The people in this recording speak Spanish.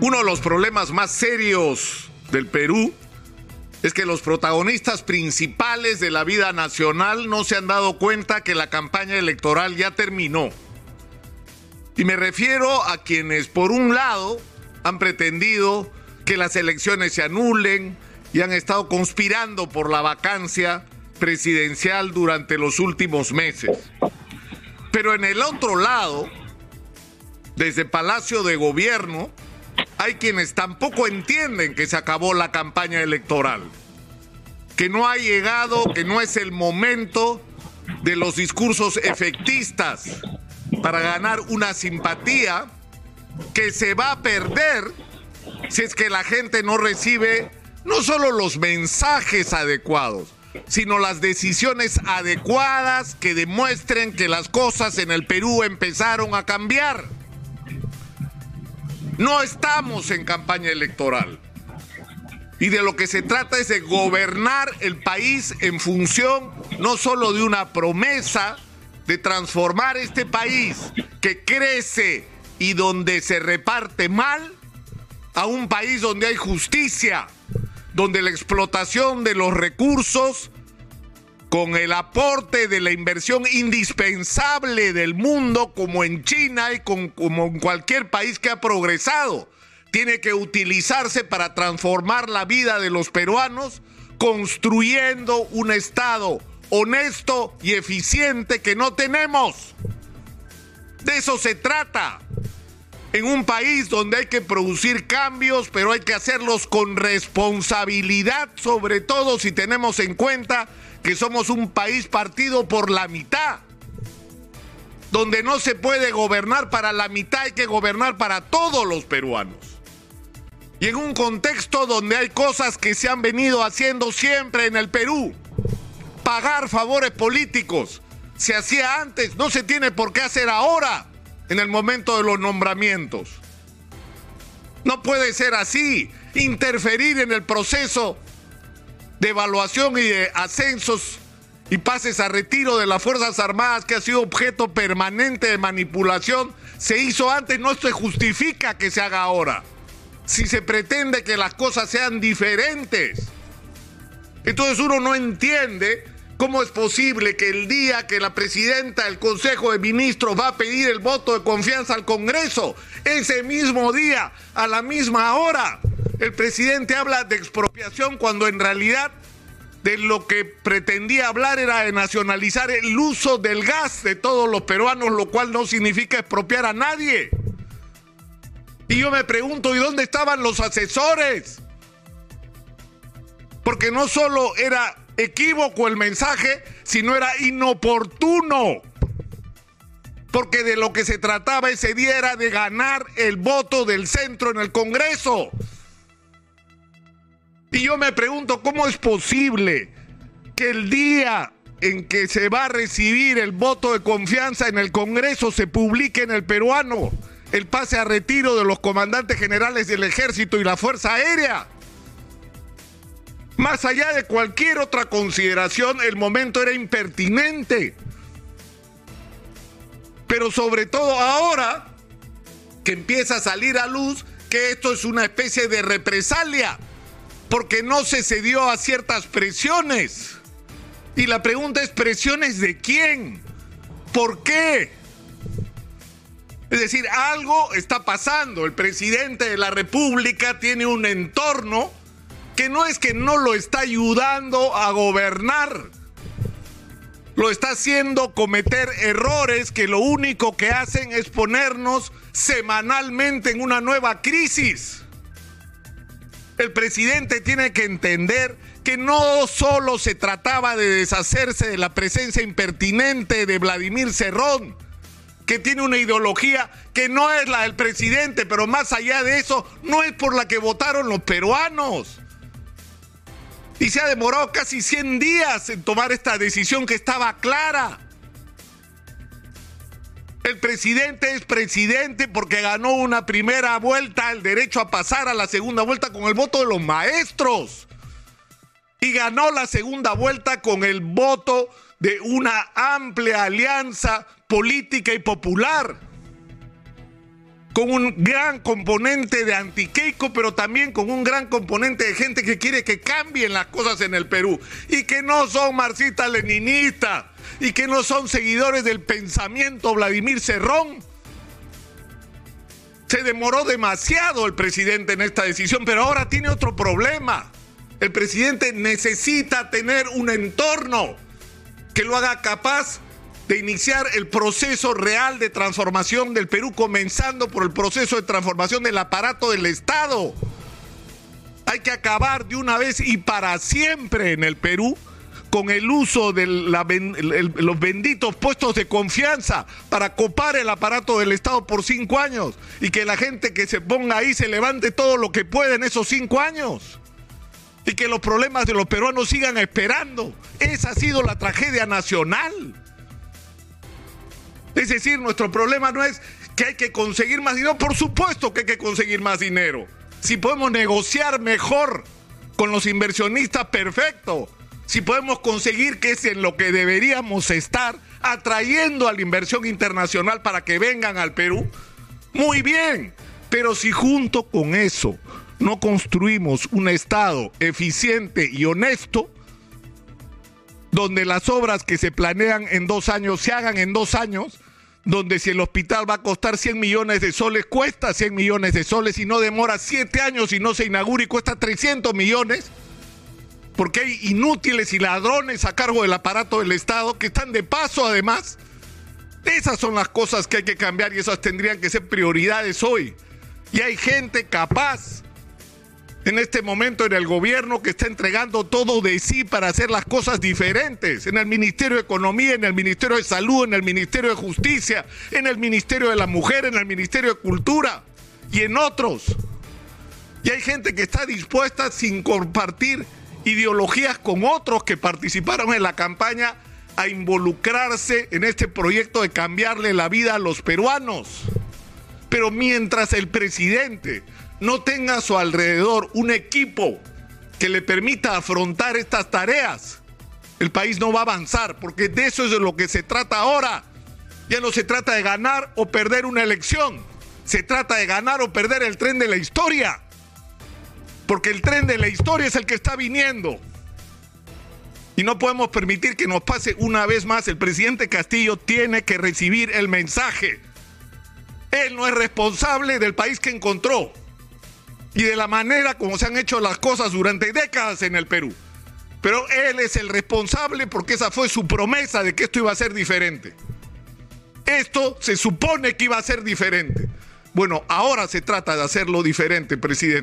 Uno de los problemas más serios del Perú es que los protagonistas principales de la vida nacional no se han dado cuenta que la campaña electoral ya terminó. Y me refiero a quienes, por un lado, han pretendido que las elecciones se anulen y han estado conspirando por la vacancia presidencial durante los últimos meses. Pero en el otro lado, desde Palacio de Gobierno, hay quienes tampoco entienden que se acabó la campaña electoral, que no ha llegado, que no es el momento de los discursos efectistas para ganar una simpatía que se va a perder si es que la gente no recibe no solo los mensajes adecuados, sino las decisiones adecuadas que demuestren que las cosas en el Perú empezaron a cambiar. No estamos en campaña electoral. Y de lo que se trata es de gobernar el país en función no solo de una promesa de transformar este país que crece y donde se reparte mal a un país donde hay justicia, donde la explotación de los recursos con el aporte de la inversión indispensable del mundo, como en China y como en cualquier país que ha progresado, tiene que utilizarse para transformar la vida de los peruanos, construyendo un Estado honesto y eficiente que no tenemos. De eso se trata. En un país donde hay que producir cambios, pero hay que hacerlos con responsabilidad, sobre todo si tenemos en cuenta que somos un país partido por la mitad, donde no se puede gobernar para la mitad, hay que gobernar para todos los peruanos. Y en un contexto donde hay cosas que se han venido haciendo siempre en el Perú, pagar favores políticos, se hacía antes, no se tiene por qué hacer ahora, en el momento de los nombramientos. No puede ser así, interferir en el proceso de evaluación y de ascensos y pases a retiro de las Fuerzas Armadas, que ha sido objeto permanente de manipulación, se hizo antes, no se justifica que se haga ahora. Si se pretende que las cosas sean diferentes. Entonces uno no entiende cómo es posible que el día que la presidenta del Consejo de Ministros va a pedir el voto de confianza al Congreso, ese mismo día, a la misma hora, el presidente habla de expropiación cuando en realidad de lo que pretendía hablar era de nacionalizar el uso del gas de todos los peruanos, lo cual no significa expropiar a nadie. Y yo me pregunto, ¿y dónde estaban los asesores? Porque no solo era equívoco el mensaje, sino era inoportuno. Porque de lo que se trataba ese día era de ganar el voto del centro en el Congreso. Y yo me pregunto, ¿cómo es posible que el día en que se va a recibir el voto de confianza en el Congreso se publique en el peruano el pase a retiro de los comandantes generales del ejército y la Fuerza Aérea? Más allá de cualquier otra consideración, el momento era impertinente. Pero sobre todo ahora que empieza a salir a luz que esto es una especie de represalia porque no se cedió a ciertas presiones. Y la pregunta es, ¿presiones de quién? ¿Por qué? Es decir, algo está pasando. El presidente de la República tiene un entorno que no es que no lo está ayudando a gobernar. Lo está haciendo cometer errores que lo único que hacen es ponernos semanalmente en una nueva crisis. El presidente tiene que entender que no solo se trataba de deshacerse de la presencia impertinente de Vladimir Cerrón, que tiene una ideología que no es la del presidente, pero más allá de eso, no es por la que votaron los peruanos. Y se ha demorado casi 100 días en tomar esta decisión que estaba clara. El presidente es presidente porque ganó una primera vuelta, el derecho a pasar a la segunda vuelta con el voto de los maestros. Y ganó la segunda vuelta con el voto de una amplia alianza política y popular. Con un gran componente de antiqueico, pero también con un gran componente de gente que quiere que cambien las cosas en el Perú y que no son marxistas leninistas y que no son seguidores del pensamiento Vladimir Cerrón. Se demoró demasiado el presidente en esta decisión, pero ahora tiene otro problema. El presidente necesita tener un entorno que lo haga capaz de iniciar el proceso real de transformación del Perú, comenzando por el proceso de transformación del aparato del Estado. Hay que acabar de una vez y para siempre en el Perú con el uso de los benditos puestos de confianza para copar el aparato del Estado por cinco años y que la gente que se ponga ahí se levante todo lo que puede en esos cinco años y que los problemas de los peruanos sigan esperando. Esa ha sido la tragedia nacional. Es decir, nuestro problema no es que hay que conseguir más dinero, por supuesto que hay que conseguir más dinero. Si podemos negociar mejor con los inversionistas, perfecto. Si podemos conseguir que es en lo que deberíamos estar, atrayendo a la inversión internacional para que vengan al Perú, muy bien. Pero si junto con eso no construimos un Estado eficiente y honesto, donde las obras que se planean en dos años se hagan en dos años, donde si el hospital va a costar 100 millones de soles, cuesta 100 millones de soles y no demora 7 años y no se inaugura y cuesta 300 millones, porque hay inútiles y ladrones a cargo del aparato del Estado que están de paso además. Esas son las cosas que hay que cambiar y esas tendrían que ser prioridades hoy. Y hay gente capaz en este momento en el gobierno que está entregando todo de sí para hacer las cosas diferentes, en el Ministerio de Economía, en el Ministerio de Salud, en el Ministerio de Justicia, en el Ministerio de la Mujer, en el Ministerio de Cultura y en otros. Y hay gente que está dispuesta sin compartir ideologías con otros que participaron en la campaña a involucrarse en este proyecto de cambiarle la vida a los peruanos. Pero mientras el presidente no tenga a su alrededor un equipo que le permita afrontar estas tareas, el país no va a avanzar, porque de eso es de lo que se trata ahora. Ya no se trata de ganar o perder una elección, se trata de ganar o perder el tren de la historia, porque el tren de la historia es el que está viniendo. Y no podemos permitir que nos pase una vez más. El presidente Castillo tiene que recibir el mensaje. Él no es responsable del país que encontró y de la manera como se han hecho las cosas durante décadas en el Perú. Pero él es el responsable porque esa fue su promesa de que esto iba a ser diferente. Esto se supone que iba a ser diferente. Bueno, ahora se trata de hacerlo diferente, presidente.